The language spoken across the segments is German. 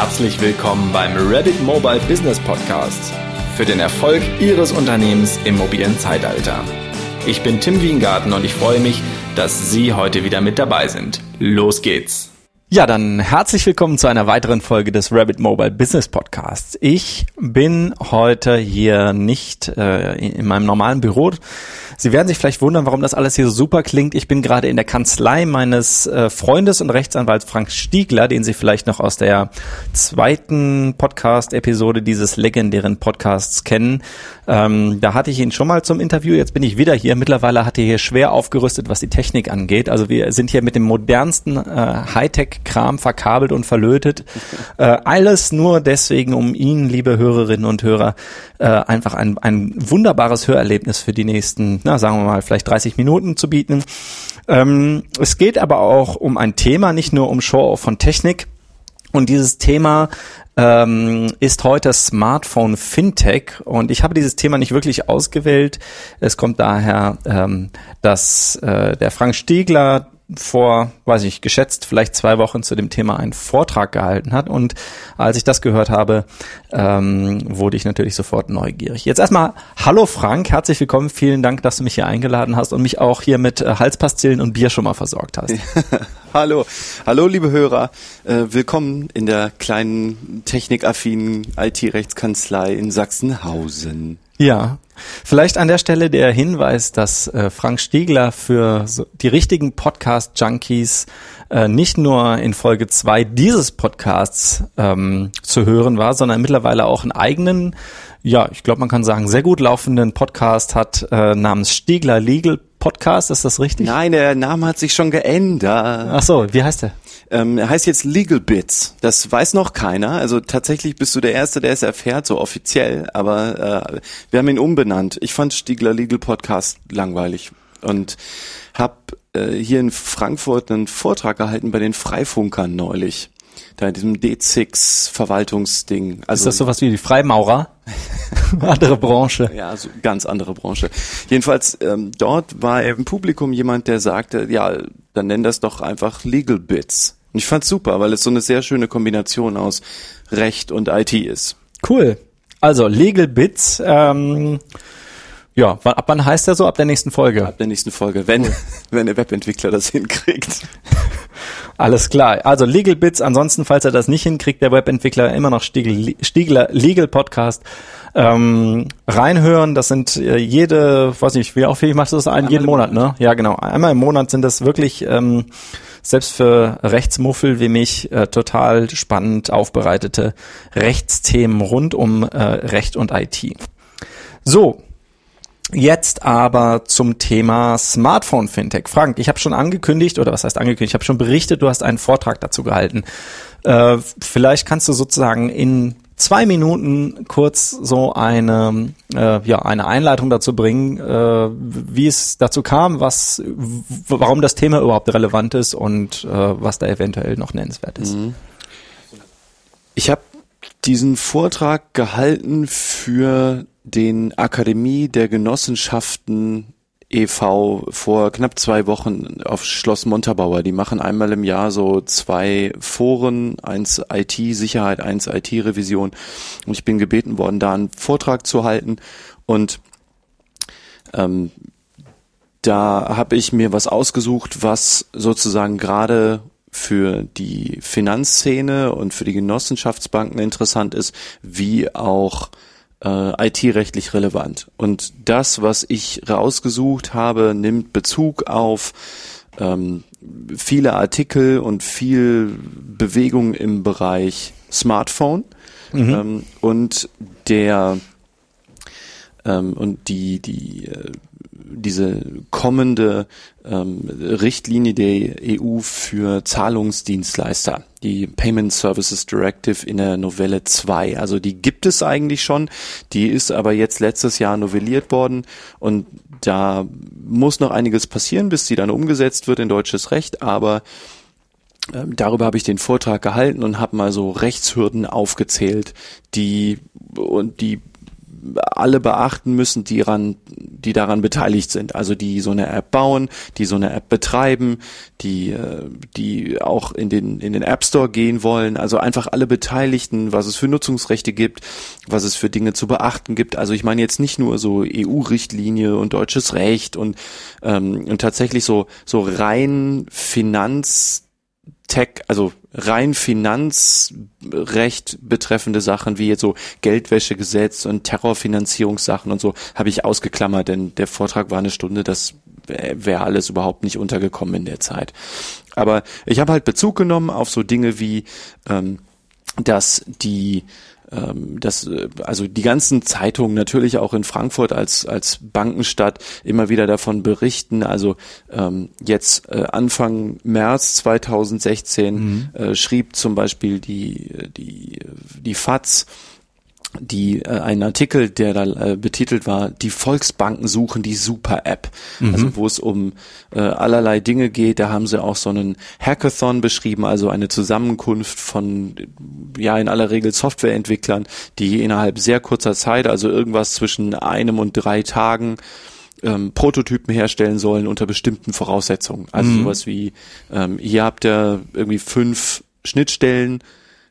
Herzlich willkommen beim Rabbit Mobile Business Podcast für den Erfolg Ihres Unternehmens im mobilen Zeitalter. Ich bin Tim Wiengarten und ich freue mich, dass Sie heute wieder mit dabei sind. Los geht's! Ja, dann herzlich willkommen zu einer weiteren Folge des Rabbit Mobile Business Podcasts. Ich bin heute hier nicht äh, in meinem normalen Büro. Sie werden sich vielleicht wundern, warum das alles hier so super klingt. Ich bin gerade in der Kanzlei meines äh, Freundes und Rechtsanwalts Frank Stiegler, den Sie vielleicht noch aus der zweiten Podcast-Episode dieses legendären Podcasts kennen. Ähm, da hatte ich ihn schon mal zum Interview. Jetzt bin ich wieder hier. Mittlerweile hat er hier schwer aufgerüstet, was die Technik angeht. Also wir sind hier mit dem modernsten äh, Hightech Kram verkabelt und verlötet. Äh, alles nur deswegen, um Ihnen, liebe Hörerinnen und Hörer, äh, einfach ein, ein wunderbares Hörerlebnis für die nächsten, na, sagen wir mal, vielleicht 30 Minuten zu bieten. Ähm, es geht aber auch um ein Thema, nicht nur um Show von Technik. Und dieses Thema ähm, ist heute Smartphone Fintech und ich habe dieses Thema nicht wirklich ausgewählt. Es kommt daher, ähm, dass äh, der Frank Stiegler vor, weiß ich, geschätzt vielleicht zwei Wochen zu dem Thema einen Vortrag gehalten hat. Und als ich das gehört habe, ähm, wurde ich natürlich sofort neugierig. Jetzt erstmal, hallo Frank, herzlich willkommen. Vielen Dank, dass du mich hier eingeladen hast und mich auch hier mit äh, Halspastillen und Bier schon mal versorgt hast. hallo, hallo liebe Hörer. Äh, willkommen in der kleinen technikaffinen IT-Rechtskanzlei in Sachsenhausen. Ja, vielleicht an der Stelle der Hinweis, dass äh, Frank Stiegler für so die richtigen Podcast-Junkies äh, nicht nur in Folge zwei dieses Podcasts ähm, zu hören war, sondern mittlerweile auch einen eigenen, ja, ich glaube, man kann sagen, sehr gut laufenden Podcast hat äh, namens Stiegler Legal Podcast, ist das richtig? Nein, der Name hat sich schon geändert. Ach so, wie heißt der? Ähm, er heißt jetzt Legal Bits. Das weiß noch keiner. Also tatsächlich bist du der Erste, der es erfährt, so offiziell. Aber äh, wir haben ihn umbenannt. Ich fand Stiegler Legal Podcast langweilig und habe äh, hier in Frankfurt einen Vortrag gehalten bei den Freifunkern neulich. Da in diesem D6 Verwaltungsding. Also, ist das sowas wie die Freimaurer? andere Branche. Ja, so ganz andere Branche. Jedenfalls ähm, dort war im Publikum jemand, der sagte, ja, dann nenn das doch einfach Legal Bits. Und ich fand's super, weil es so eine sehr schöne Kombination aus Recht und IT ist. Cool. Also Legal Bits. Ähm, ja, ab wann heißt der so? Ab der nächsten Folge? Ab der nächsten Folge, wenn, cool. wenn der Webentwickler das hinkriegt. Alles klar. Also Legal Bits. Ansonsten, falls er das nicht hinkriegt, der Webentwickler immer noch Stiegel, Stiegler Legal Podcast. Ähm, reinhören, das sind äh, jede, weiß nicht, wie oft machst du das ein? Jeden Monat, Monat, ne? Ja, genau. Einmal im Monat sind das wirklich ähm, selbst für Rechtsmuffel wie mich äh, total spannend aufbereitete Rechtsthemen rund um äh, Recht und IT. So, Jetzt aber zum Thema Smartphone Fintech. Frank, ich habe schon angekündigt, oder was heißt angekündigt, ich habe schon berichtet, du hast einen Vortrag dazu gehalten. Äh, vielleicht kannst du sozusagen in zwei Minuten kurz so eine, äh, ja, eine Einleitung dazu bringen, äh, wie es dazu kam, was, warum das Thema überhaupt relevant ist und äh, was da eventuell noch nennenswert ist. Mhm. Ich habe diesen Vortrag gehalten für den Akademie der Genossenschaften e.V. vor knapp zwei Wochen auf Schloss Montabaur. Die machen einmal im Jahr so zwei Foren, eins IT-Sicherheit, eins IT-Revision. Und ich bin gebeten worden, da einen Vortrag zu halten. Und ähm, da habe ich mir was ausgesucht, was sozusagen gerade für die Finanzszene und für die Genossenschaftsbanken interessant ist, wie auch äh, IT-rechtlich relevant. Und das, was ich rausgesucht habe, nimmt Bezug auf ähm, viele Artikel und viel Bewegung im Bereich Smartphone mhm. ähm, und der ähm, und die die äh, diese kommende ähm, Richtlinie der EU für Zahlungsdienstleister, die Payment Services Directive in der Novelle 2. Also die gibt es eigentlich schon, die ist aber jetzt letztes Jahr novelliert worden und da muss noch einiges passieren, bis sie dann umgesetzt wird in deutsches Recht, aber ähm, darüber habe ich den Vortrag gehalten und habe mal so Rechtshürden aufgezählt, die und die alle beachten müssen, die daran, die daran beteiligt sind. Also die so eine App bauen, die so eine App betreiben, die, äh, die auch in den, in den App Store gehen wollen. Also einfach alle Beteiligten, was es für Nutzungsrechte gibt, was es für Dinge zu beachten gibt. Also ich meine jetzt nicht nur so EU-Richtlinie und deutsches Recht und, ähm, und tatsächlich so, so rein Finanz Tech, also rein Finanzrecht betreffende Sachen wie jetzt so Geldwäschegesetz und Terrorfinanzierungssachen und so habe ich ausgeklammert, denn der Vortrag war eine Stunde, das wäre alles überhaupt nicht untergekommen in der Zeit. Aber ich habe halt Bezug genommen auf so Dinge wie, ähm, dass die ähm, dass äh, also die ganzen Zeitungen natürlich auch in Frankfurt als als Bankenstadt immer wieder davon berichten. Also ähm, jetzt äh, Anfang März 2016 mhm. äh, schrieb zum Beispiel die die die FAZ die äh, ein Artikel, der da äh, betitelt war, die Volksbanken suchen die Super-App. Mhm. Also wo es um äh, allerlei Dinge geht. Da haben sie auch so einen Hackathon beschrieben, also eine Zusammenkunft von ja in aller Regel Softwareentwicklern, die innerhalb sehr kurzer Zeit, also irgendwas zwischen einem und drei Tagen ähm, Prototypen herstellen sollen unter bestimmten Voraussetzungen. Also mhm. sowas wie, ähm, hier habt ihr irgendwie fünf Schnittstellen,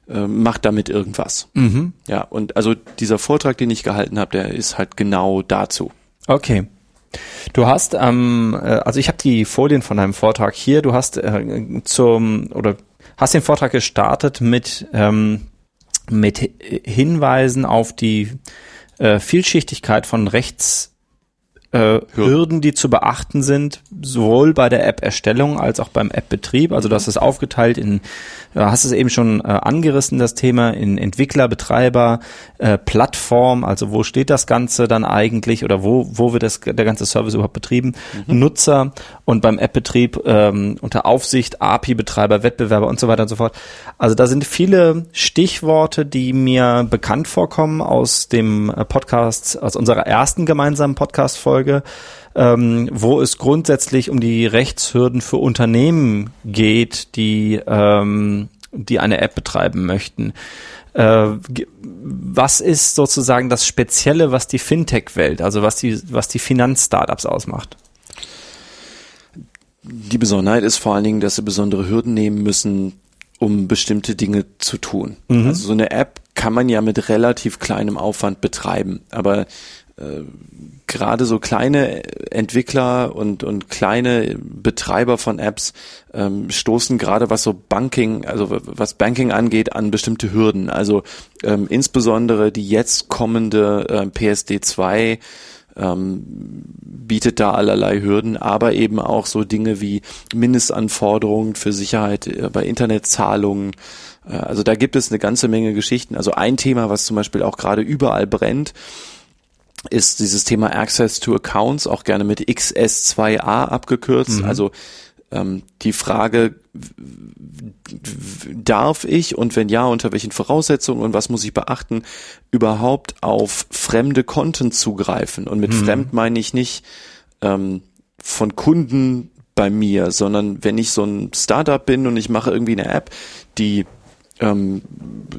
ähm, macht damit irgendwas. Mhm. Ja, und also dieser Vortrag, den ich gehalten habe, der ist halt genau dazu. Okay. Du hast, ähm, äh, also ich habe die Folien von deinem Vortrag hier. Du hast äh, zum oder hast den Vortrag gestartet mit ähm, mit Hinweisen auf die äh, Vielschichtigkeit von Rechts äh, Hürden, die zu beachten sind, sowohl bei der App-Erstellung als auch beim App-Betrieb. Also das ist aufgeteilt in, du hast es eben schon äh, angerissen, das Thema, in Entwickler, Betreiber, äh, Plattform, also wo steht das Ganze dann eigentlich oder wo, wo wird das, der ganze Service überhaupt betrieben, mhm. Nutzer und beim App-Betrieb ähm, unter Aufsicht, API-Betreiber, Wettbewerber und so weiter und so fort. Also da sind viele Stichworte, die mir bekannt vorkommen aus dem äh, Podcast, aus unserer ersten gemeinsamen Podcast-Folge Folge, ähm, wo es grundsätzlich um die Rechtshürden für Unternehmen geht, die, ähm, die eine App betreiben möchten. Äh, was ist sozusagen das Spezielle, was die Fintech-Welt, also was die, was die Finanzstartups ausmacht? Die Besonderheit ist vor allen Dingen, dass sie besondere Hürden nehmen müssen, um bestimmte Dinge zu tun. Mhm. Also so eine App kann man ja mit relativ kleinem Aufwand betreiben, aber äh, gerade so kleine Entwickler und, und kleine Betreiber von Apps ähm, stoßen gerade was so Banking, also was Banking angeht, an bestimmte Hürden. Also ähm, insbesondere die jetzt kommende äh, PSD 2 ähm, bietet da allerlei Hürden, aber eben auch so Dinge wie Mindestanforderungen für Sicherheit äh, bei Internetzahlungen. Äh, also da gibt es eine ganze Menge Geschichten. Also ein Thema, was zum Beispiel auch gerade überall brennt, ist dieses Thema Access to Accounts auch gerne mit XS2A abgekürzt. Mhm. Also ähm, die Frage, darf ich und wenn ja, unter welchen Voraussetzungen und was muss ich beachten, überhaupt auf fremde Konten zugreifen? Und mit mhm. fremd meine ich nicht ähm, von Kunden bei mir, sondern wenn ich so ein Startup bin und ich mache irgendwie eine App, die ähm,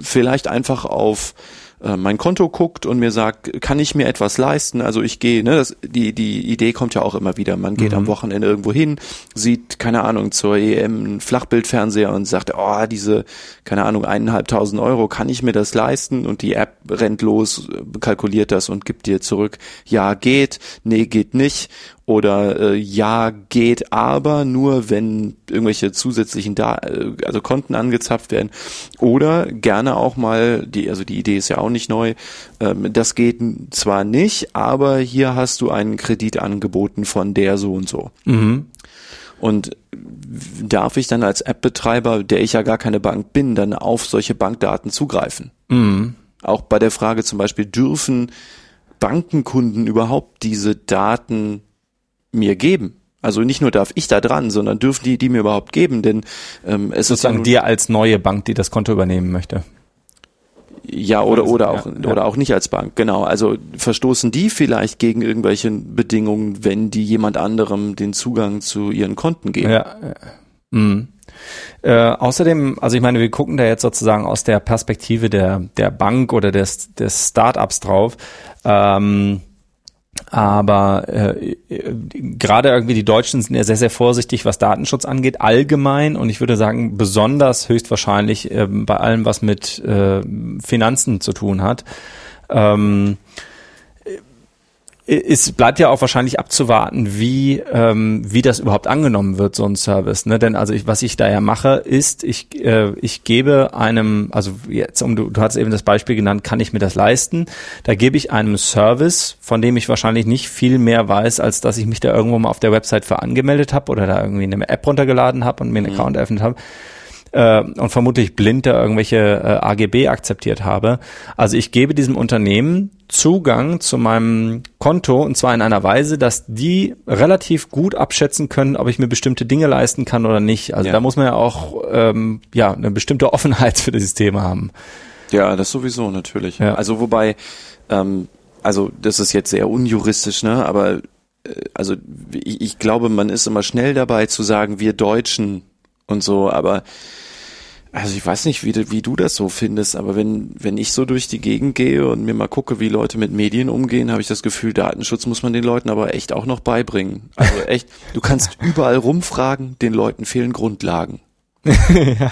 vielleicht einfach auf äh, mein Konto guckt und mir sagt, kann ich mir etwas leisten? Also ich gehe, ne, das, die, die Idee kommt ja auch immer wieder. Man geht mhm. am Wochenende irgendwo hin, sieht, keine Ahnung, zur EM einen Flachbildfernseher und sagt, oh, diese, keine Ahnung, eineinhalbtausend Euro, kann ich mir das leisten? Und die App rennt los, kalkuliert das und gibt dir zurück, ja, geht, nee, geht nicht oder äh, ja geht aber nur wenn irgendwelche zusätzlichen da äh, also Konten angezapft werden oder gerne auch mal die also die Idee ist ja auch nicht neu ähm, das geht zwar nicht aber hier hast du einen Kredit angeboten von der so und so mhm. und darf ich dann als App-Betreiber der ich ja gar keine Bank bin dann auf solche Bankdaten zugreifen mhm. auch bei der Frage zum Beispiel dürfen Bankenkunden überhaupt diese Daten mir geben. Also nicht nur darf ich da dran, sondern dürfen die die mir überhaupt geben, denn ähm, es sozusagen ist dir als neue Bank, die das Konto übernehmen möchte. Ja, oder oder auch ja, ja. oder auch nicht als Bank, genau. Also verstoßen die vielleicht gegen irgendwelche Bedingungen, wenn die jemand anderem den Zugang zu ihren Konten geben? Ja. Mhm. Äh, außerdem, also ich meine, wir gucken da jetzt sozusagen aus der Perspektive der, der Bank oder des, des Startups drauf. Ähm, aber äh, gerade irgendwie die Deutschen sind ja sehr, sehr vorsichtig, was Datenschutz angeht, allgemein und ich würde sagen, besonders höchstwahrscheinlich äh, bei allem, was mit äh, Finanzen zu tun hat. Ähm, es bleibt ja auch wahrscheinlich abzuwarten, wie ähm, wie das überhaupt angenommen wird, so ein Service. Ne? Denn also ich, was ich da ja mache, ist, ich äh, ich gebe einem, also jetzt um du, du hast eben das Beispiel genannt, kann ich mir das leisten? Da gebe ich einem Service, von dem ich wahrscheinlich nicht viel mehr weiß, als dass ich mich da irgendwo mal auf der Website für angemeldet habe oder da irgendwie eine App runtergeladen habe und mir einen mhm. Account eröffnet habe äh, und vermutlich blind da irgendwelche äh, AGB akzeptiert habe. Also ich gebe diesem Unternehmen Zugang zu meinem Konto und zwar in einer Weise, dass die relativ gut abschätzen können, ob ich mir bestimmte Dinge leisten kann oder nicht. Also ja. da muss man ja auch ähm, ja eine bestimmte Offenheit für das System haben. Ja, das sowieso natürlich. Ja. Also wobei, ähm, also das ist jetzt sehr unjuristisch, ne? Aber äh, also ich, ich glaube, man ist immer schnell dabei zu sagen, wir Deutschen und so, aber also ich weiß nicht, wie, wie du das so findest, aber wenn, wenn ich so durch die Gegend gehe und mir mal gucke, wie Leute mit Medien umgehen, habe ich das Gefühl, Datenschutz muss man den Leuten aber echt auch noch beibringen. Also echt, du kannst überall rumfragen, den Leuten fehlen Grundlagen. ja.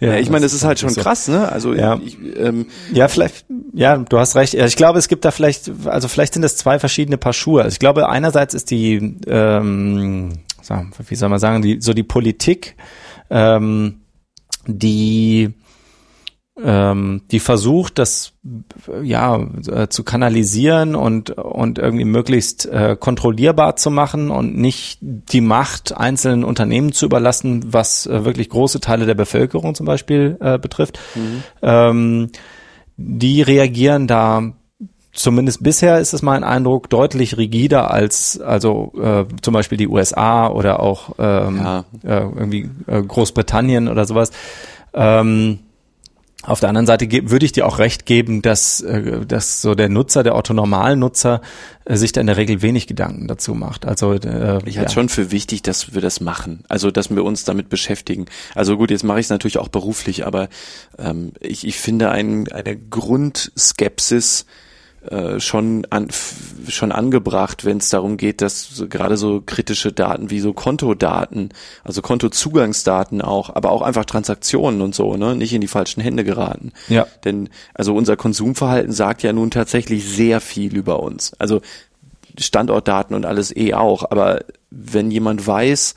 Ja, ich meine, das ist halt schon so. krass, ne? Also ja. Ich, ähm, ja, vielleicht, ja, du hast recht. Ich glaube, es gibt da vielleicht, also vielleicht sind das zwei verschiedene Paar Schuhe. Also ich glaube, einerseits ist die, ähm, wie soll man sagen, die, so die Politik ähm, die ähm, die versucht, das ja äh, zu kanalisieren und und irgendwie möglichst äh, kontrollierbar zu machen und nicht die Macht einzelnen Unternehmen zu überlassen, was äh, wirklich große Teile der Bevölkerung zum Beispiel äh, betrifft. Mhm. Ähm, die reagieren da zumindest bisher ist es mein Eindruck, deutlich rigider als also äh, zum Beispiel die USA oder auch ähm, ja. äh, irgendwie äh, Großbritannien oder sowas. Ähm, auf der anderen Seite würde ich dir auch recht geben, dass, äh, dass so der Nutzer, der Otto-Normal-Nutzer, äh, sich da in der Regel wenig Gedanken dazu macht. Also äh, ich halte ja. schon für wichtig, dass wir das machen. Also dass wir uns damit beschäftigen. Also gut, jetzt mache ich es natürlich auch beruflich, aber ähm, ich, ich finde ein, eine Grundskepsis äh, schon an, schon angebracht, wenn es darum geht, dass gerade so kritische Daten wie so Kontodaten, also Kontozugangsdaten auch, aber auch einfach Transaktionen und so, ne, nicht in die falschen Hände geraten. Ja. Denn also unser Konsumverhalten sagt ja nun tatsächlich sehr viel über uns. Also Standortdaten und alles eh auch, aber wenn jemand weiß,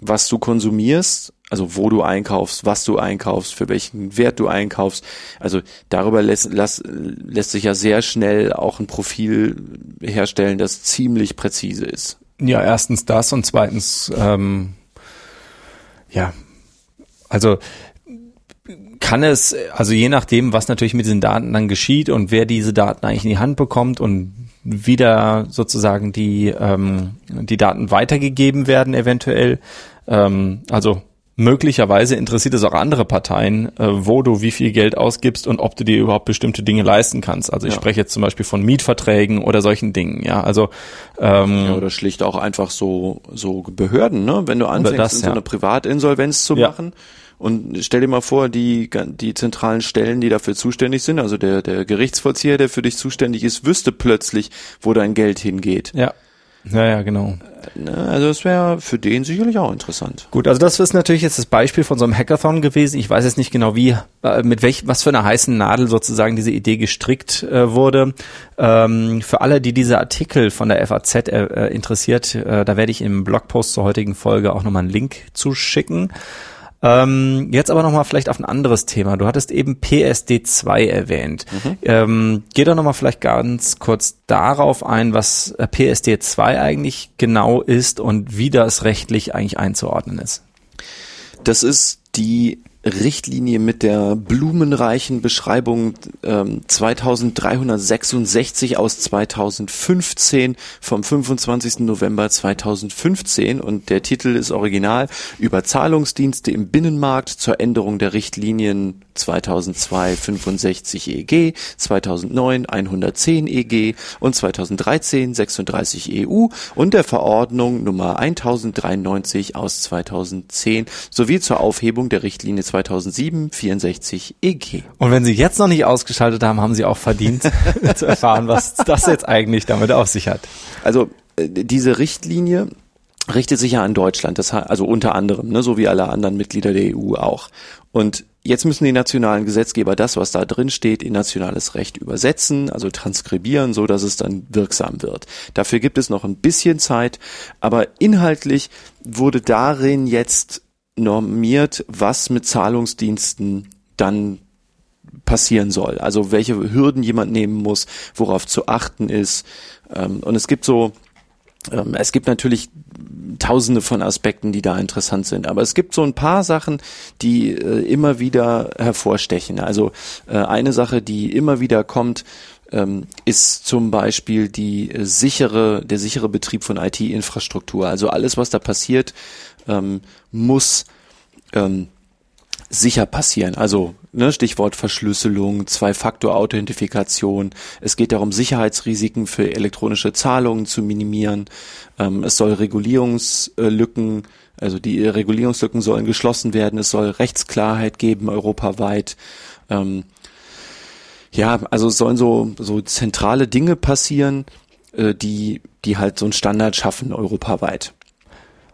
was du konsumierst also wo du einkaufst, was du einkaufst, für welchen Wert du einkaufst. Also darüber lässt, lässt, lässt sich ja sehr schnell auch ein Profil herstellen, das ziemlich präzise ist. Ja, erstens das und zweitens, ähm, ja, also kann es, also je nachdem, was natürlich mit diesen Daten dann geschieht und wer diese Daten eigentlich in die Hand bekommt und wieder sozusagen die, ähm, die Daten weitergegeben werden eventuell. Ähm, also möglicherweise interessiert es auch andere Parteien, äh, wo du wie viel Geld ausgibst und ob du dir überhaupt bestimmte Dinge leisten kannst. Also ich ja. spreche jetzt zum Beispiel von Mietverträgen oder solchen Dingen. Ja, also ähm, ja, oder schlicht auch einfach so so Behörden, ne? Wenn du anfängst, das, in so eine Privatinsolvenz zu machen. Und stell dir mal vor, die, die zentralen Stellen, die dafür zuständig sind, also der, der Gerichtsvollzieher, der für dich zuständig ist, wüsste plötzlich, wo dein Geld hingeht. Ja. Ja, ja, genau. Ne, also das wäre für den sicherlich auch interessant. Gut, also das ist natürlich jetzt das Beispiel von so einem Hackathon gewesen. Ich weiß jetzt nicht genau, wie, äh, mit welch, was für einer heißen Nadel sozusagen diese Idee gestrickt äh, wurde. Ähm, für alle, die diese Artikel von der FAZ äh, äh, interessiert, äh, da werde ich im Blogpost zur heutigen Folge auch nochmal einen Link zuschicken. Ähm, jetzt aber nochmal vielleicht auf ein anderes Thema. Du hattest eben PSD2 erwähnt. Mhm. Ähm, geh doch nochmal vielleicht ganz kurz darauf ein, was äh, PSD2 eigentlich genau ist und wie das rechtlich eigentlich einzuordnen ist. Das ist die Richtlinie mit der blumenreichen Beschreibung ähm, 2366 aus 2015 vom 25. November 2015 und der Titel ist original über Zahlungsdienste im Binnenmarkt zur Änderung der Richtlinien 2002 65 EG, 2009 110 EG und 2013 36 EU und der Verordnung Nummer 1093 aus 2010 sowie zur Aufhebung der Richtlinie 2007 64 EG. Und wenn Sie jetzt noch nicht ausgeschaltet haben, haben Sie auch verdient zu erfahren, was das jetzt eigentlich damit auf sich hat. Also äh, diese Richtlinie richtet sich ja an Deutschland, das also unter anderem, ne, so wie alle anderen Mitglieder der EU auch. Und jetzt müssen die nationalen Gesetzgeber das, was da drin steht, in nationales Recht übersetzen, also transkribieren, so dass es dann wirksam wird. Dafür gibt es noch ein bisschen Zeit, aber inhaltlich wurde darin jetzt normiert, was mit Zahlungsdiensten dann passieren soll. Also welche Hürden jemand nehmen muss, worauf zu achten ist. Ähm, und es gibt so, ähm, es gibt natürlich tausende von Aspekten, die da interessant sind. Aber es gibt so ein paar Sachen, die äh, immer wieder hervorstechen. Also äh, eine Sache, die immer wieder kommt, ähm, ist zum Beispiel die sichere, der sichere Betrieb von IT-Infrastruktur. Also alles, was da passiert, ähm, muss ähm, sicher passieren. Also ne, Stichwort Verschlüsselung, Zwei-Faktor-Authentifikation. Es geht darum, Sicherheitsrisiken für elektronische Zahlungen zu minimieren. Ähm, es soll Regulierungslücken, also die Regulierungslücken sollen geschlossen werden. Es soll Rechtsklarheit geben europaweit. Ähm, ja, also es sollen so so zentrale Dinge passieren, äh, die die halt so einen Standard schaffen europaweit.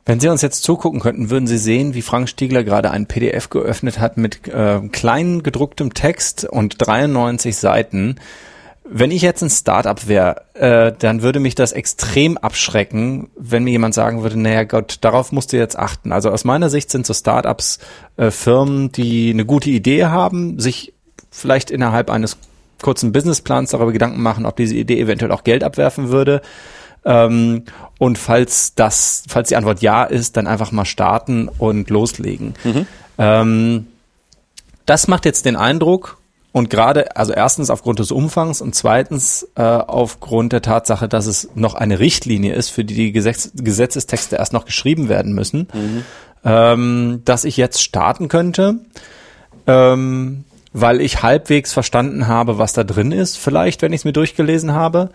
Wenn Sie uns jetzt zugucken könnten, würden Sie sehen, wie Frank Stiegler gerade ein PDF geöffnet hat mit äh, klein gedrucktem Text und 93 Seiten. Wenn ich jetzt ein Startup wäre, äh, dann würde mich das extrem abschrecken, wenn mir jemand sagen würde, naja Gott, darauf musst du jetzt achten. Also aus meiner Sicht sind so Startups äh, Firmen, die eine gute Idee haben, sich vielleicht innerhalb eines kurzen Businessplans darüber Gedanken machen, ob diese Idee eventuell auch Geld abwerfen würde ähm, und falls das, falls die Antwort ja ist, dann einfach mal starten und loslegen. Mhm. Ähm, das macht jetzt den Eindruck, und gerade, also erstens aufgrund des Umfangs und zweitens äh, aufgrund der Tatsache, dass es noch eine Richtlinie ist, für die die Gesetz Gesetzestexte erst noch geschrieben werden müssen, mhm. ähm, dass ich jetzt starten könnte, ähm, weil ich halbwegs verstanden habe, was da drin ist, vielleicht, wenn ich es mir durchgelesen habe.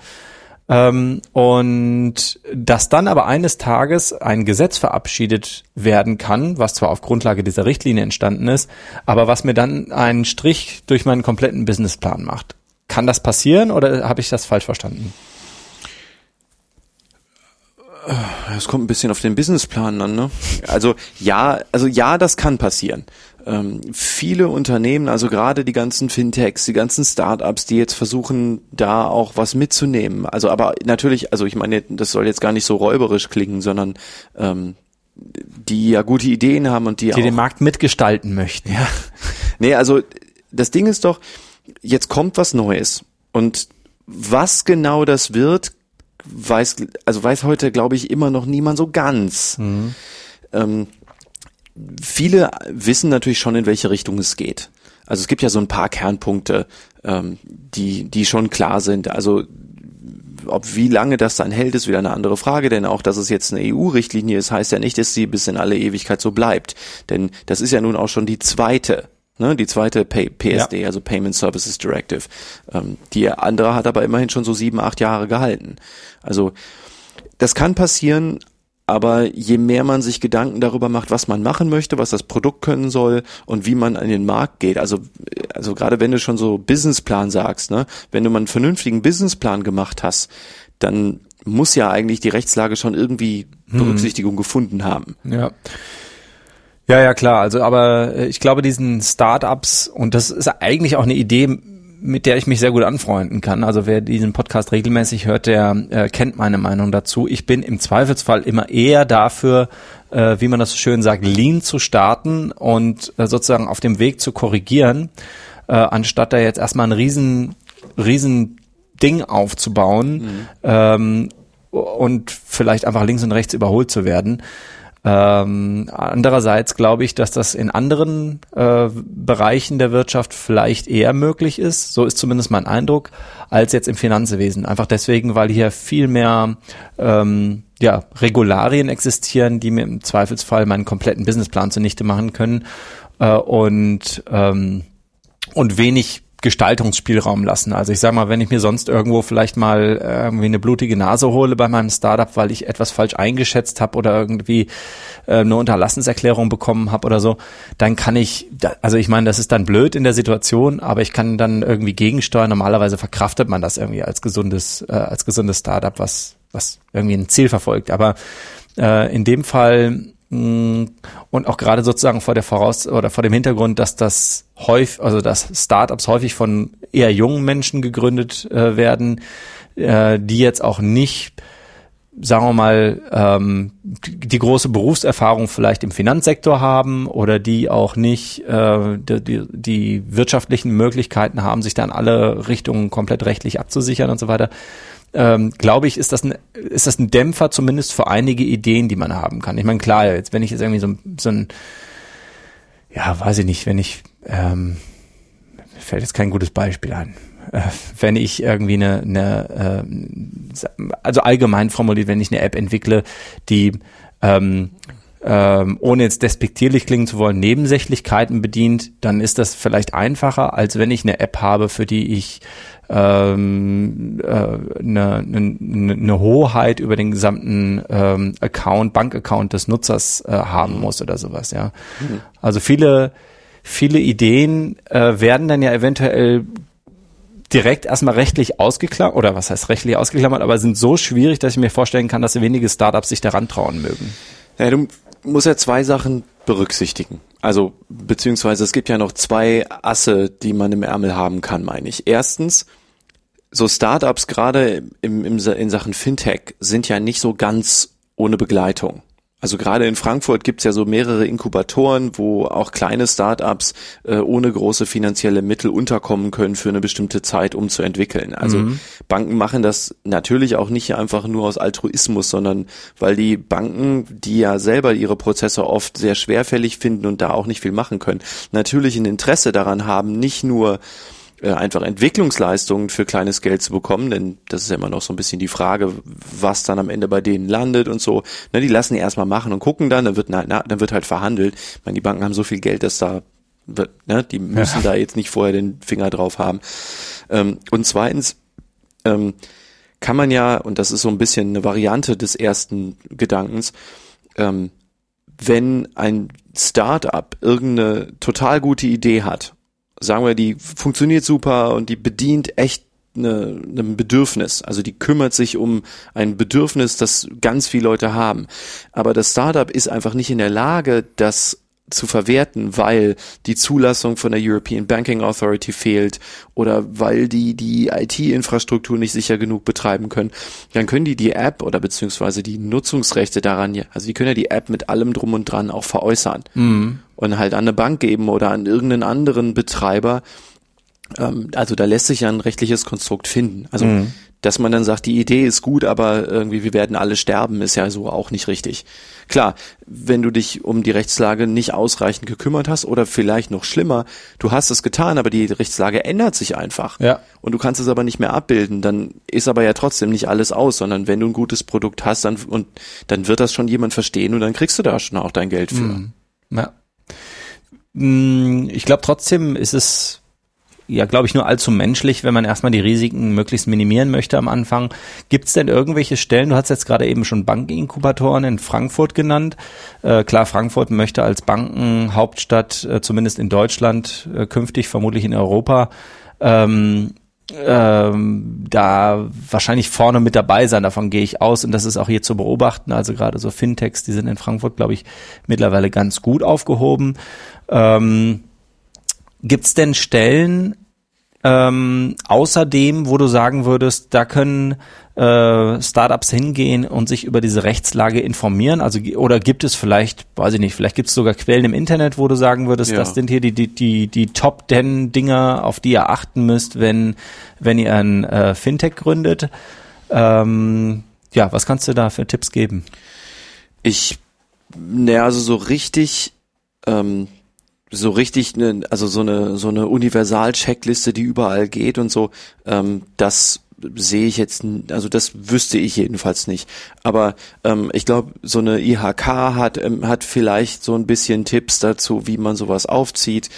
Ähm, und dass dann aber eines Tages ein Gesetz verabschiedet werden kann, was zwar auf Grundlage dieser Richtlinie entstanden ist, aber was mir dann einen Strich durch meinen kompletten Businessplan macht. Kann das passieren oder habe ich das falsch verstanden? Es kommt ein bisschen auf den Businessplan an, ne? Also ja, also ja, das kann passieren ähm, viele Unternehmen, also gerade die ganzen Fintechs, die ganzen Startups, die jetzt versuchen, da auch was mitzunehmen. Also aber natürlich, also ich meine, das soll jetzt gar nicht so räuberisch klingen, sondern ähm, die ja gute Ideen haben und die, die auch, den Markt mitgestalten möchten. Ja. Nee, also das Ding ist doch, jetzt kommt was Neues und was genau das wird, weiß, also weiß heute, glaube ich, immer noch niemand so ganz. Mhm. Ähm, viele wissen natürlich schon, in welche Richtung es geht. Also es gibt ja so ein paar Kernpunkte, ähm, die, die schon klar sind. Also ob wie lange das dann hält, ist wieder eine andere Frage, denn auch, dass es jetzt eine EU-Richtlinie ist, heißt ja nicht, dass sie bis in alle Ewigkeit so bleibt. Denn das ist ja nun auch schon die zweite, ne, die zweite Pay PSD, ja. also Payment Services Directive. Ähm, die andere hat aber immerhin schon so sieben, acht Jahre gehalten. Also das kann passieren, aber je mehr man sich Gedanken darüber macht, was man machen möchte, was das Produkt können soll und wie man an den Markt geht, also, also gerade wenn du schon so Businessplan sagst, ne, wenn du mal einen vernünftigen Businessplan gemacht hast, dann muss ja eigentlich die Rechtslage schon irgendwie hm. Berücksichtigung hm. gefunden haben. Ja. Ja, ja, klar. Also, aber äh, ich glaube, diesen Startups, und das ist eigentlich auch eine Idee, mit der ich mich sehr gut anfreunden kann. Also wer diesen Podcast regelmäßig hört, der äh, kennt meine Meinung dazu. Ich bin im Zweifelsfall immer eher dafür, äh, wie man das so schön sagt, lean zu starten und äh, sozusagen auf dem Weg zu korrigieren, äh, anstatt da jetzt erstmal ein riesen, riesen Ding aufzubauen mhm. ähm, und vielleicht einfach links und rechts überholt zu werden. Ähm, andererseits glaube ich, dass das in anderen äh, Bereichen der Wirtschaft vielleicht eher möglich ist, so ist zumindest mein Eindruck, als jetzt im Finanzwesen. Einfach deswegen, weil hier viel mehr ähm, ja, Regularien existieren, die mir im Zweifelsfall meinen kompletten Businessplan zunichte machen können äh, und, ähm, und wenig Gestaltungsspielraum lassen. Also ich sage mal, wenn ich mir sonst irgendwo vielleicht mal irgendwie eine blutige Nase hole bei meinem Startup, weil ich etwas falsch eingeschätzt habe oder irgendwie äh, eine Unterlassenserklärung bekommen habe oder so, dann kann ich, also ich meine, das ist dann blöd in der Situation, aber ich kann dann irgendwie gegensteuern. Normalerweise verkraftet man das irgendwie als gesundes, äh, als gesundes Startup, was, was irgendwie ein Ziel verfolgt. Aber äh, in dem Fall und auch gerade sozusagen vor der Voraus oder vor dem Hintergrund, dass das häufig, also dass Startups häufig von eher jungen Menschen gegründet äh, werden, äh, die jetzt auch nicht, sagen wir mal, ähm, die, große Berufserfahrung vielleicht im Finanzsektor haben oder die auch nicht äh, die, die wirtschaftlichen Möglichkeiten haben, sich dann alle Richtungen komplett rechtlich abzusichern und so weiter ähm, glaube ich, ist das, ein, ist das ein Dämpfer zumindest für einige Ideen, die man haben kann. Ich meine, klar, jetzt wenn ich jetzt irgendwie so, so ein, ja, weiß ich nicht, wenn ich, ähm, fällt jetzt kein gutes Beispiel ein. Äh, wenn ich irgendwie eine, eine äh, also allgemein formuliert, wenn ich eine App entwickle, die ähm, ähm, ohne jetzt despektierlich klingen zu wollen, Nebensächlichkeiten bedient, dann ist das vielleicht einfacher, als wenn ich eine App habe, für die ich ähm, äh, eine, eine, eine Hoheit über den gesamten ähm, Account, Bankaccount des Nutzers äh, haben mhm. muss oder sowas, ja. Mhm. Also viele, viele Ideen äh, werden dann ja eventuell direkt erstmal rechtlich ausgeklammert, oder was heißt rechtlich ausgeklammert, aber sind so schwierig, dass ich mir vorstellen kann, dass wenige Startups sich daran trauen mögen. Ja, du musst ja zwei Sachen berücksichtigen. Also, beziehungsweise es gibt ja noch zwei Asse, die man im Ärmel haben kann, meine ich. Erstens, so Startups gerade im, im, in Sachen Fintech sind ja nicht so ganz ohne Begleitung. Also gerade in Frankfurt gibt's ja so mehrere Inkubatoren, wo auch kleine Startups äh, ohne große finanzielle Mittel unterkommen können für eine bestimmte Zeit, um zu entwickeln. Also mhm. Banken machen das natürlich auch nicht einfach nur aus Altruismus, sondern weil die Banken, die ja selber ihre Prozesse oft sehr schwerfällig finden und da auch nicht viel machen können, natürlich ein Interesse daran haben, nicht nur äh, einfach Entwicklungsleistungen für kleines Geld zu bekommen, denn das ist ja immer noch so ein bisschen die Frage, was dann am Ende bei denen landet und so. Ne, die lassen die erstmal machen und gucken dann, dann wird, na, na, dann wird halt verhandelt. Ich meine, die Banken haben so viel Geld, dass da wird, ne, die müssen ja. da jetzt nicht vorher den Finger drauf haben. Ähm, und zweitens ähm, kann man ja, und das ist so ein bisschen eine Variante des ersten Gedankens, ähm, wenn ein Startup irgendeine total gute Idee hat sagen wir, die funktioniert super und die bedient echt eine, ein Bedürfnis. Also die kümmert sich um ein Bedürfnis, das ganz viele Leute haben. Aber das Startup ist einfach nicht in der Lage, das zu verwerten, weil die Zulassung von der European Banking Authority fehlt oder weil die die IT-Infrastruktur nicht sicher genug betreiben können, dann können die die App oder beziehungsweise die Nutzungsrechte daran, also die können ja die App mit allem drum und dran auch veräußern. Mhm und halt an eine Bank geben oder an irgendeinen anderen Betreiber. Ähm, also da lässt sich ja ein rechtliches Konstrukt finden. Also mhm. dass man dann sagt, die Idee ist gut, aber irgendwie wir werden alle sterben, ist ja so auch nicht richtig. Klar, wenn du dich um die Rechtslage nicht ausreichend gekümmert hast oder vielleicht noch schlimmer, du hast es getan, aber die Rechtslage ändert sich einfach. Ja. Und du kannst es aber nicht mehr abbilden, dann ist aber ja trotzdem nicht alles aus, sondern wenn du ein gutes Produkt hast, dann und dann wird das schon jemand verstehen und dann kriegst du da schon auch dein Geld für. Mhm. Ja. Mm, ich glaube trotzdem ist es ja, glaube ich, nur allzu menschlich, wenn man erstmal die Risiken möglichst minimieren möchte am Anfang. Gibt es denn irgendwelche Stellen, du hast jetzt gerade eben schon Bankinkubatoren in Frankfurt genannt. Äh, klar, Frankfurt möchte als Bankenhauptstadt, äh, zumindest in Deutschland, äh, künftig vermutlich in Europa, ähm, ähm, da wahrscheinlich vorne mit dabei sein, davon gehe ich aus und das ist auch hier zu beobachten. Also gerade so Fintechs, die sind in Frankfurt, glaube ich, mittlerweile ganz gut aufgehoben. Ähm, Gibt es denn Stellen ähm, außerdem, wo du sagen würdest, da können äh, Startups hingehen und sich über diese Rechtslage informieren? Also oder gibt es vielleicht, weiß ich nicht, vielleicht gibt es sogar Quellen im Internet, wo du sagen würdest, ja. das sind hier die die die, die Top 10 Dinger, auf die ihr achten müsst, wenn wenn ihr ein äh, Fintech gründet. Ähm, ja, was kannst du da für Tipps geben? Ich Naja, also so richtig, ähm, so richtig, ne, also so eine so eine Universal-Checkliste, die überall geht und so, ähm, das sehe ich jetzt, also das wüsste ich jedenfalls nicht. Aber ähm, ich glaube, so eine IHK hat ähm, hat vielleicht so ein bisschen Tipps dazu, wie man sowas aufzieht.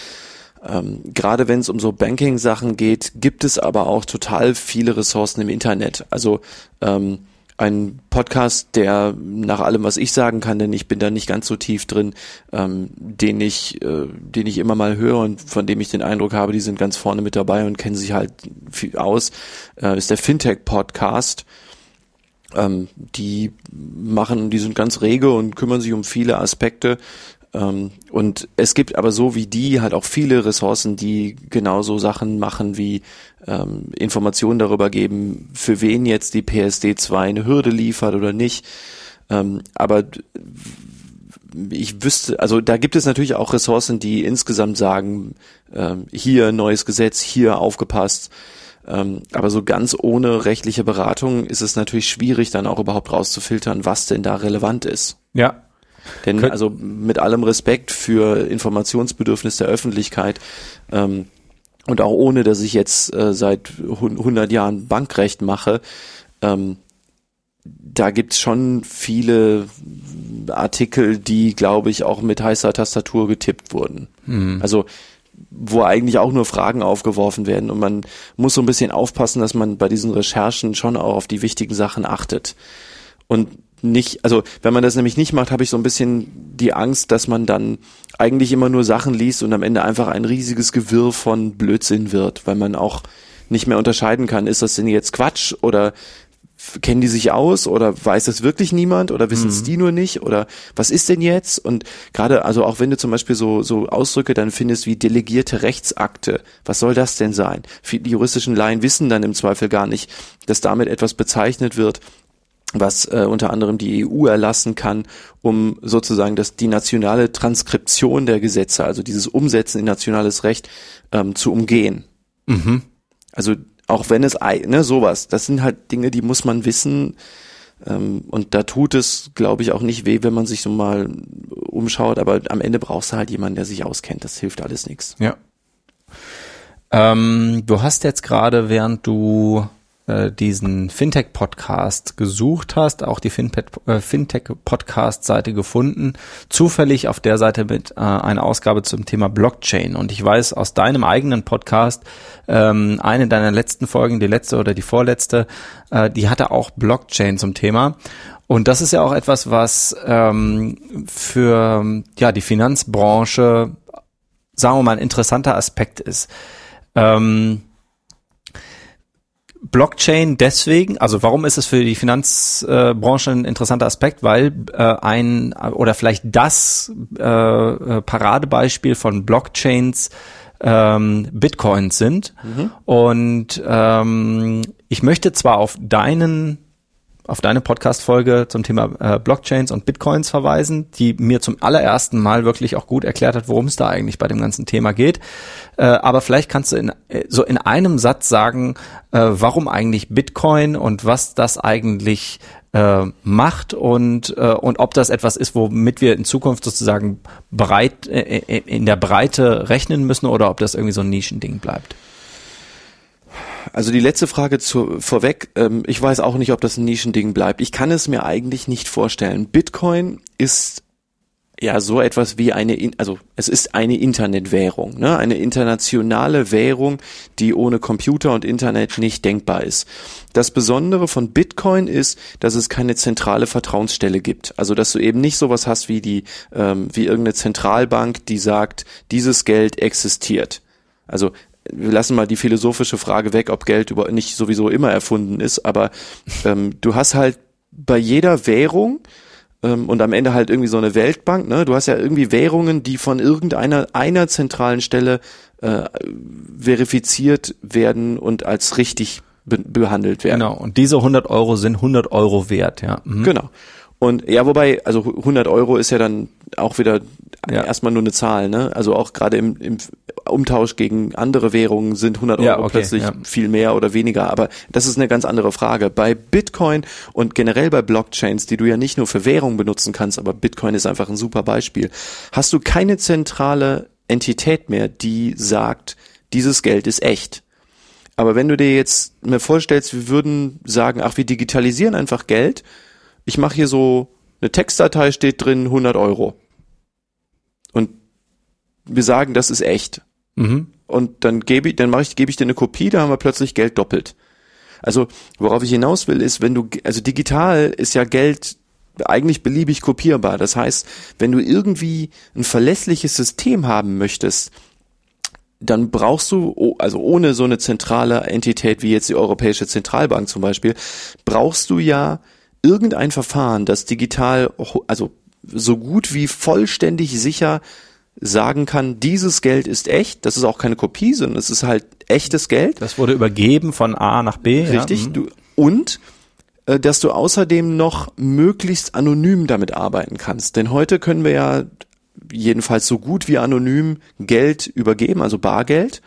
Ähm, Gerade wenn es um so Banking-Sachen geht, gibt es aber auch total viele Ressourcen im Internet. Also ähm, ein Podcast, der nach allem, was ich sagen kann, denn ich bin da nicht ganz so tief drin, ähm, den ich, äh, den ich immer mal höre und von dem ich den Eindruck habe, die sind ganz vorne mit dabei und kennen sich halt viel aus, äh, ist der Fintech Podcast. Ähm, die machen, die sind ganz rege und kümmern sich um viele Aspekte und es gibt aber so wie die halt auch viele Ressourcen, die genauso Sachen machen wie ähm, Informationen darüber geben, für wen jetzt die PSD 2 eine Hürde liefert oder nicht. Ähm, aber ich wüsste, also da gibt es natürlich auch Ressourcen, die insgesamt sagen, ähm, hier neues Gesetz, hier aufgepasst. Ähm, aber so ganz ohne rechtliche Beratung ist es natürlich schwierig, dann auch überhaupt rauszufiltern, was denn da relevant ist. Ja, denn Kön also mit allem Respekt für Informationsbedürfnis der Öffentlichkeit ähm, und auch ohne, dass ich jetzt äh, seit 100 Jahren Bankrecht mache, ähm, da gibt's schon viele Artikel, die, glaube ich, auch mit heißer Tastatur getippt wurden. Mhm. Also wo eigentlich auch nur Fragen aufgeworfen werden und man muss so ein bisschen aufpassen, dass man bei diesen Recherchen schon auch auf die wichtigen Sachen achtet. Und nicht, also wenn man das nämlich nicht macht, habe ich so ein bisschen die Angst, dass man dann eigentlich immer nur Sachen liest und am Ende einfach ein riesiges Gewirr von Blödsinn wird, weil man auch nicht mehr unterscheiden kann, ist das denn jetzt Quatsch oder kennen die sich aus oder weiß das wirklich niemand oder wissen es mhm. die nur nicht oder was ist denn jetzt? Und gerade, also auch wenn du zum Beispiel so, so Ausdrücke dann findest wie delegierte Rechtsakte, was soll das denn sein? Die juristischen Laien wissen dann im Zweifel gar nicht, dass damit etwas bezeichnet wird, was äh, unter anderem die EU erlassen kann, um sozusagen das, die nationale Transkription der Gesetze, also dieses Umsetzen in nationales Recht ähm, zu umgehen. Mhm. Also auch wenn es, ne, sowas, das sind halt Dinge, die muss man wissen. Ähm, und da tut es, glaube ich, auch nicht weh, wenn man sich so mal umschaut, aber am Ende brauchst du halt jemanden, der sich auskennt. Das hilft alles nichts. Ja. Ähm, du hast jetzt gerade, während du äh, diesen Fintech-Podcast gesucht hast, auch die äh, Fintech-Podcast-Seite gefunden, zufällig auf der Seite mit äh, einer Ausgabe zum Thema Blockchain. Und ich weiß aus deinem eigenen Podcast, ähm, eine deiner letzten Folgen, die letzte oder die vorletzte, äh, die hatte auch Blockchain zum Thema. Und das ist ja auch etwas, was ähm, für ja die Finanzbranche, sagen wir mal, ein interessanter Aspekt ist. Ähm, Blockchain deswegen, also warum ist es für die Finanzbranche ein interessanter Aspekt? Weil äh, ein oder vielleicht das äh, äh, Paradebeispiel von Blockchains ähm, Bitcoins sind. Mhm. Und ähm, ich möchte zwar auf deinen auf deine Podcast-Folge zum Thema äh, Blockchains und Bitcoins verweisen, die mir zum allerersten Mal wirklich auch gut erklärt hat, worum es da eigentlich bei dem ganzen Thema geht. Äh, aber vielleicht kannst du in, äh, so in einem Satz sagen, warum eigentlich Bitcoin und was das eigentlich macht und, und ob das etwas ist, womit wir in Zukunft sozusagen breit, in der Breite rechnen müssen oder ob das irgendwie so ein Nischending bleibt. Also die letzte Frage zu, vorweg. Ähm, ich weiß auch nicht, ob das ein Nischending bleibt. Ich kann es mir eigentlich nicht vorstellen. Bitcoin ist ja so etwas wie eine, also es ist eine Internetwährung, ne? eine internationale Währung, die ohne Computer und Internet nicht denkbar ist. Das Besondere von Bitcoin ist, dass es keine zentrale Vertrauensstelle gibt. Also dass du eben nicht sowas hast wie die, ähm, wie irgendeine Zentralbank, die sagt, dieses Geld existiert. Also wir lassen mal die philosophische Frage weg, ob Geld über, nicht sowieso immer erfunden ist, aber ähm, du hast halt bei jeder Währung ähm, und am Ende halt irgendwie so eine Weltbank, ne? Du hast ja irgendwie Währungen, die von irgendeiner einer zentralen Stelle äh, verifiziert werden und als richtig be behandelt werden. Genau. Und diese 100 Euro sind 100 Euro wert, ja. Mhm. Genau. Und ja, wobei, also 100 Euro ist ja dann auch wieder ja. erstmal nur eine Zahl, ne? Also auch gerade im, im Umtausch gegen andere Währungen sind 100 Euro Ja, okay, plötzlich ja. viel mehr oder weniger, aber das ist eine ganz andere Frage. Bei Bitcoin und generell bei Blockchains, die du ja nicht nur für Währung benutzen kannst, aber Bitcoin ist einfach ein super Beispiel, hast du keine zentrale Entität mehr, die sagt, dieses Geld ist echt. Aber wenn du dir jetzt mir vorstellst, wir würden sagen, ach, wir digitalisieren einfach Geld, ich mache hier so eine Textdatei, steht drin 100 Euro. Wir sagen, das ist echt. Mhm. Und dann gebe ich, dann mache ich, gebe ich dir eine Kopie, da haben wir plötzlich Geld doppelt. Also, worauf ich hinaus will, ist, wenn du, also digital ist ja Geld eigentlich beliebig kopierbar. Das heißt, wenn du irgendwie ein verlässliches System haben möchtest, dann brauchst du, also ohne so eine zentrale Entität wie jetzt die Europäische Zentralbank zum Beispiel, brauchst du ja irgendein Verfahren, das digital, also so gut wie vollständig sicher sagen kann, dieses Geld ist echt, das ist auch keine Kopie, sondern es ist halt echtes Geld. Das wurde übergeben von A nach B. Richtig. Ja, mhm. Du, und äh, dass du außerdem noch möglichst anonym damit arbeiten kannst. Denn heute können wir ja jedenfalls so gut wie anonym Geld übergeben, also Bargeld.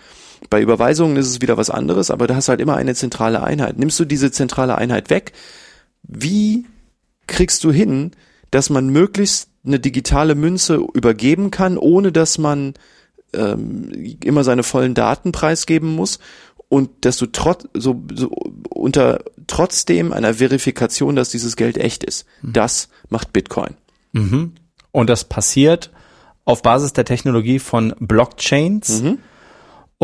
Bei Überweisungen ist es wieder was anderes, aber da hast du halt immer eine zentrale Einheit. Nimmst du diese zentrale Einheit weg, wie kriegst du hin, dass man möglichst eine digitale Münze übergeben kann, ohne dass man ähm, immer seine vollen Daten preisgeben muss und dass du trotz so, so unter trotzdem einer Verifikation, dass dieses Geld echt ist. Das macht Bitcoin. Mhm. Und das passiert auf Basis der Technologie von Blockchains. Mhm.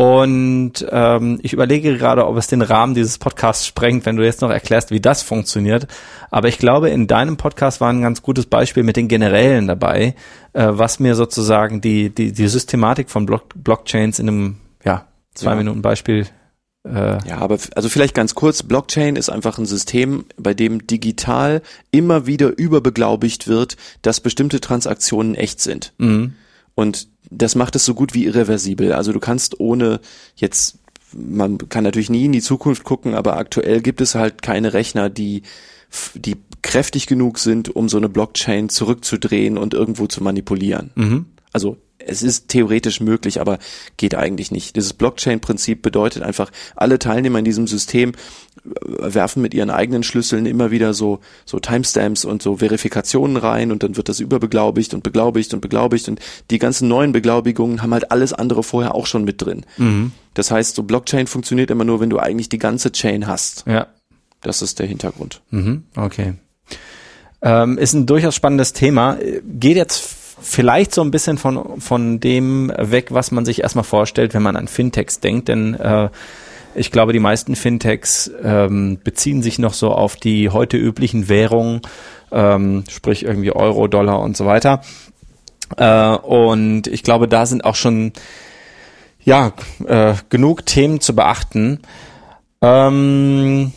Und ähm, ich überlege gerade, ob es den Rahmen dieses Podcasts sprengt, wenn du jetzt noch erklärst, wie das funktioniert. Aber ich glaube, in deinem Podcast war ein ganz gutes Beispiel mit den Generälen dabei, äh, was mir sozusagen die, die, die Systematik von Block Blockchains in einem ja, zwei Ja. Minuten Beispiel äh, Ja, aber also vielleicht ganz kurz, Blockchain ist einfach ein System, bei dem digital immer wieder überbeglaubigt wird, dass bestimmte Transaktionen echt sind. mhm. Und das macht es so gut wie irreversibel. Also du kannst ohne jetzt, man kann natürlich nie in die Zukunft gucken, aber aktuell gibt es halt keine Rechner, die, die kräftig genug sind, um so eine Blockchain zurückzudrehen und irgendwo zu manipulieren. Mhm. Also es ist theoretisch möglich, aber geht eigentlich nicht. Dieses Blockchain-Prinzip bedeutet einfach, alle Teilnehmer in diesem System äh, werfen mit ihren eigenen Schlüsseln immer wieder so, so Timestamps und so Verifikationen rein und dann wird das überbeglaubigt und beglaubigt und beglaubigt und die ganzen neuen Beglaubigungen haben halt alles andere vorher auch schon mit drin. Mhm. Das heißt, so Blockchain funktioniert immer nur, wenn du eigentlich die ganze Chain hast. Ja. Das ist der Hintergrund. Mhm, okay. Ähm, ist ein durchaus spannendes Thema. Geht jetzt vielleicht so ein bisschen von, von dem weg, was man sich erstmal vorstellt, wenn man an Fintechs denkt, denn äh, ich glaube, die meisten Fintechs ähm, beziehen sich noch so auf die heute üblichen Währungen, ähm, sprich irgendwie Euro, Dollar und so weiter. Äh, und ich glaube, da sind auch schon ja äh, genug Themen zu beachten. Ähm,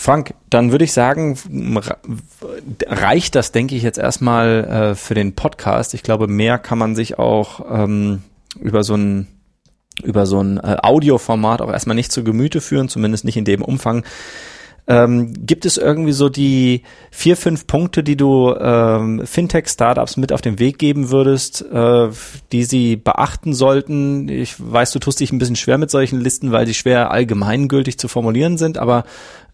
Frank, dann würde ich sagen, re- reicht das, denke ich, jetzt erstmal äh, für den Podcast. Ich glaube, mehr kann man sich auch ähm, über so ein über so ein äh, Audioformat auch erstmal nicht zu Gemüte führen, zumindest nicht in dem Umfang. Ähm, gibt es irgendwie so die vier, fünf Punkte, die du ähm, Fintech-Startups mit auf den Weg geben würdest, äh, die sie beachten sollten? Ich weiß, du tust dich ein bisschen schwer mit solchen Listen, weil die schwer allgemeingültig zu formulieren sind, aber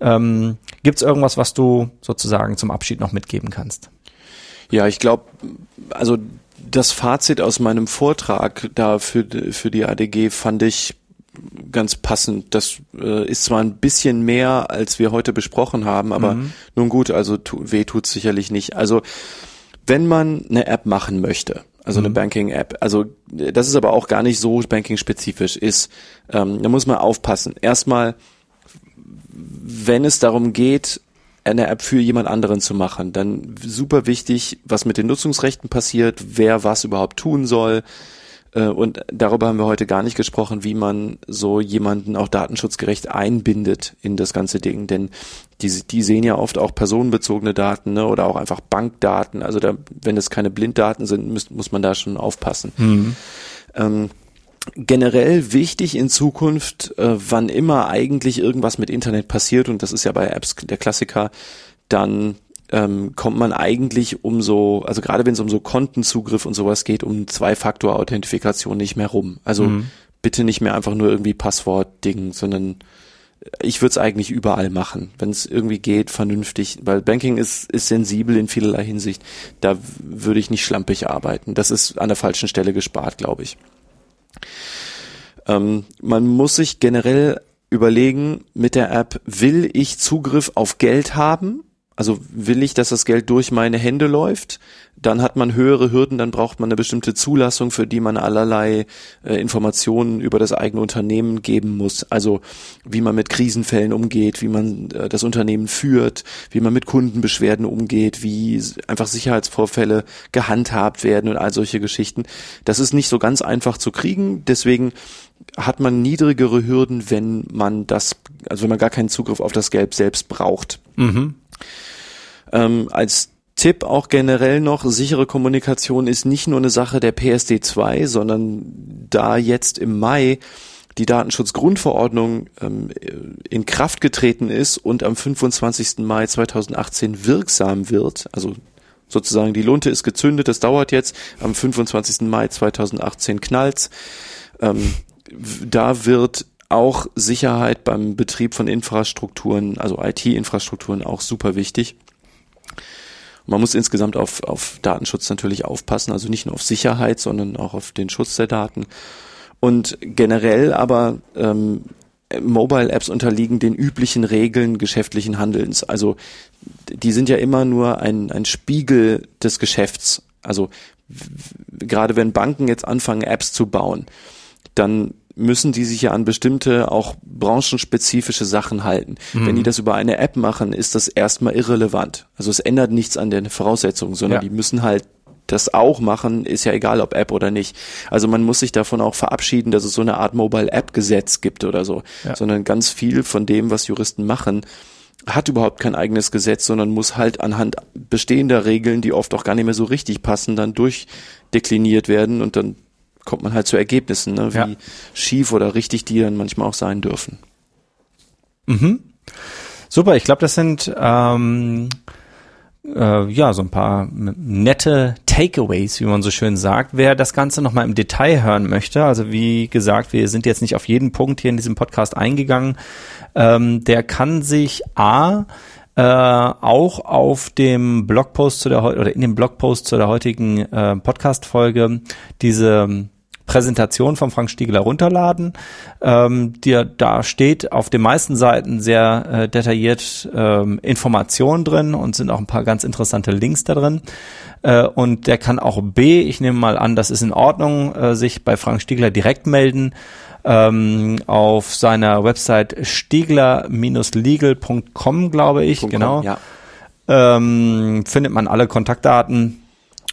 ähm, gibt es irgendwas, was du sozusagen zum Abschied noch mitgeben kannst? Ja, ich glaube, also das Fazit aus meinem Vortrag da für, für die ADG fand ich ganz passend. Das äh, ist zwar ein bisschen mehr, als wir heute besprochen haben, aber Mhm. nun gut, also tu, weh tut's sicherlich nicht. Also wenn man eine App machen möchte, also eine Mhm. Banking-App, also äh, das ist aber auch gar nicht so banking-spezifisch ist, ähm, da muss man aufpassen. Erstmal, wenn es darum geht, eine App für jemand anderen zu machen, dann super wichtig, was mit den Nutzungsrechten passiert, wer was überhaupt tun soll. Äh, Und darüber haben wir heute gar nicht gesprochen, wie man so jemanden auch datenschutzgerecht einbindet in das ganze Ding. Denn die, die sehen ja oft auch personenbezogene Daten ne, oder auch einfach Bankdaten. Also da, wenn es keine Blinddaten sind, muss, muss man da schon aufpassen. Ähm, generell wichtig in Zukunft, äh, wann immer eigentlich irgendwas mit Internet passiert, und das ist ja bei Apps der Klassiker, dann ähm, kommt man eigentlich um so, also gerade wenn es um so Kontenzugriff und sowas geht, um Zwei-Faktor-Authentifikation nicht mehr rum. Also bitte nicht mehr einfach nur irgendwie Passwort-Ding, sondern ich würde es eigentlich überall machen, wenn es irgendwie geht, vernünftig, weil Banking ist, ist sensibel in vielerlei Hinsicht. Da würde ich nicht schlampig arbeiten. Das ist an der falschen Stelle gespart, glaube ich. Ähm, man muss sich generell überlegen mit der App, will ich Zugriff auf Geld haben? Also will ich, dass das Geld durch meine Hände läuft? Dann hat man höhere Hürden, dann braucht man eine bestimmte Zulassung, für die man allerlei äh, Informationen über das eigene Unternehmen geben muss. Also wie man mit Krisenfällen umgeht, wie man äh, das Unternehmen führt, wie man mit Kundenbeschwerden umgeht, wie einfach Sicherheitsvorfälle gehandhabt werden und all solche Geschichten. Das ist nicht so ganz einfach zu kriegen. Deswegen hat man niedrigere Hürden, wenn man das, also wenn man gar keinen Zugriff auf das Geld selbst braucht. Mhm. Ähm, als Tipp auch generell noch, sichere Kommunikation ist nicht nur eine Sache der PSD2, sondern da jetzt im Mai die Datenschutzgrundverordnung ähm, in Kraft getreten ist und am 25. Mai 2018 wirksam wird, also sozusagen die Lunte ist gezündet, das dauert jetzt, am 25. Mai 2018 knallt's, ähm, da wird auch Sicherheit beim Betrieb von Infrastrukturen, also IT-Infrastrukturen auch super wichtig. Man muss insgesamt auf, auf Datenschutz natürlich aufpassen, also nicht nur auf Sicherheit, sondern auch auf den Schutz der Daten. Und generell aber ähm, Mobile Apps unterliegen den üblichen Regeln geschäftlichen Handelns. Also die sind ja immer nur ein, ein Spiegel des Geschäfts. Also gerade wenn Banken jetzt anfangen, Apps zu bauen, dann müssen die sich ja an bestimmte, auch branchenspezifische Sachen halten. Mhm. Wenn die das über eine App machen, ist das erstmal irrelevant. Also es ändert nichts an den Voraussetzungen, sondern ja. die müssen halt das auch machen, ist ja egal, ob App oder nicht. Also man muss sich davon auch verabschieden, dass es so eine Art Mobile App Gesetz gibt oder so, ja. sondern ganz viel von dem, was Juristen machen, hat überhaupt kein eigenes Gesetz, sondern muss halt anhand bestehender Regeln, die oft auch gar nicht mehr so richtig passen, dann durchdekliniert werden und dann kommt man halt zu Ergebnissen, ne, wie ja. schief oder richtig die dann manchmal auch sein dürfen. Mhm. Super, ich glaube, das sind ähm, äh, ja so ein paar nette Takeaways, wie man so schön sagt. Wer das Ganze nochmal im Detail hören möchte, also wie gesagt, wir sind jetzt nicht auf jeden Punkt hier in diesem Podcast eingegangen, ähm, der kann sich A äh, auch auf dem Blogpost zu der oder in dem Blogpost zu der heutigen äh, Podcast-Folge diese Präsentation von Frank Stiegler runterladen. Ähm, die, da steht auf den meisten Seiten sehr äh, detailliert ähm, Informationen drin und sind auch ein paar ganz interessante Links da drin. Äh, und der kann auch B, ich nehme mal an, das ist in Ordnung, äh, sich bei Frank Stiegler direkt melden. Ähm, auf seiner Website stiegler-legal.com, glaube ich, .com, genau. Ja. Ähm, findet man alle Kontaktdaten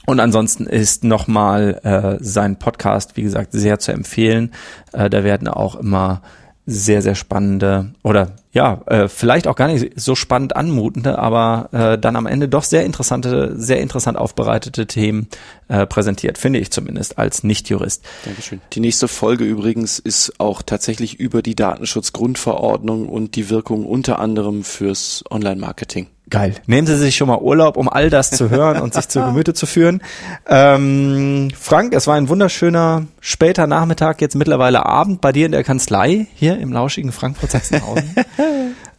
und ansonsten ist nochmal äh, sein Podcast, wie gesagt, sehr zu empfehlen. Äh, da werden auch immer sehr, sehr spannende oder ja, äh, vielleicht auch gar nicht so spannend anmutende, aber äh, dann am Ende doch sehr interessante, sehr interessant aufbereitete Themen äh, präsentiert, finde ich zumindest als Nicht-Jurist. Dankeschön. Die nächste Folge übrigens ist auch tatsächlich über die Datenschutzgrundverordnung und die Wirkung unter anderem fürs Online-Marketing. Geil. Nehmen Sie sich schon mal Urlaub, um all das zu hören und sich zu Gemüte zu führen. Ähm, Frank, es war ein wunderschöner später Nachmittag, jetzt mittlerweile Abend bei dir in der Kanzlei, hier im lauschigen Frankfurt-Sachsenhausen.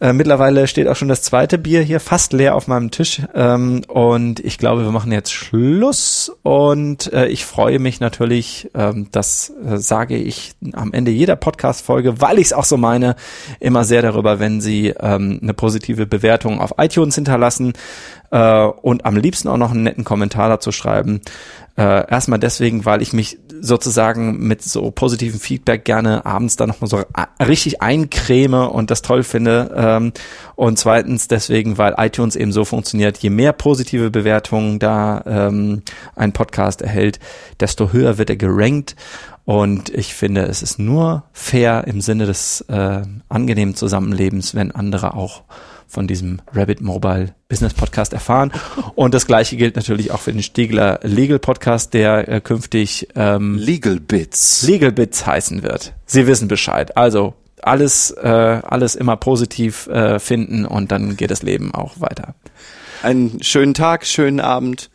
Äh, mittlerweile steht auch schon das zweite Bier hier fast leer auf meinem Tisch. Ähm, und ich glaube, wir machen jetzt Schluss. Und äh, ich freue mich natürlich, ähm, das äh, sage ich am Ende jeder Podcast-Folge, weil ich es auch so meine, immer sehr darüber, wenn Sie ähm, eine positive Bewertung auf iTunes hinterlassen äh, und am liebsten auch noch einen netten Kommentar dazu schreiben. Äh, erstmal deswegen, weil ich mich sozusagen mit so positiven Feedback gerne abends dann nochmal so richtig eincreme und das toll finde. Ähm, und zweitens deswegen, weil iTunes eben so funktioniert, je mehr positive Bewertungen da ähm, ein Podcast erhält, desto höher wird er gerankt. Und ich finde, es ist nur fair im Sinne des äh, angenehmen Zusammenlebens, wenn andere auch von diesem Rabbit Mobile Business Podcast erfahren. Und das gleiche gilt natürlich auch für den Stiegler Legal Podcast, der äh, künftig ähm, Legal Bits. Legal Bits heißen wird. Sie wissen Bescheid. Also alles, äh, alles immer positiv äh, finden und dann geht das Leben auch weiter. Einen schönen Tag, schönen Abend.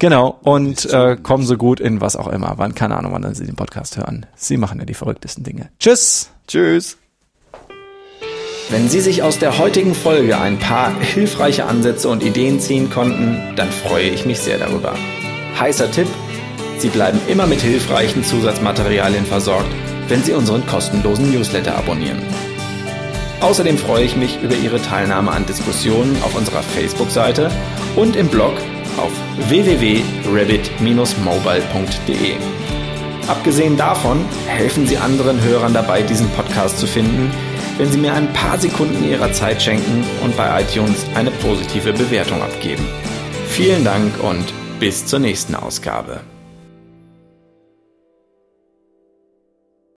Genau, und äh, kommen so gut in was auch immer. Wann, keine Ahnung, wann Sie den Podcast hören. Sie machen ja die verrücktesten Dinge. Tschüss. Tschüss. Wenn Sie sich aus der heutigen Folge ein paar hilfreiche Ansätze und Ideen ziehen konnten, dann freue ich mich sehr darüber. Heißer Tipp, Sie bleiben immer mit hilfreichen Zusatzmaterialien versorgt, wenn Sie unseren kostenlosen Newsletter abonnieren. Außerdem freue ich mich über Ihre Teilnahme an Diskussionen auf unserer Facebook-Seite und im Blog auf www.rabbit-mobile.de. Abgesehen davon helfen Sie anderen Hörern dabei, diesen Podcast zu finden, wenn Sie mir ein paar Sekunden Ihrer Zeit schenken und bei iTunes eine positive Bewertung abgeben. Vielen Dank und bis zur nächsten Ausgabe.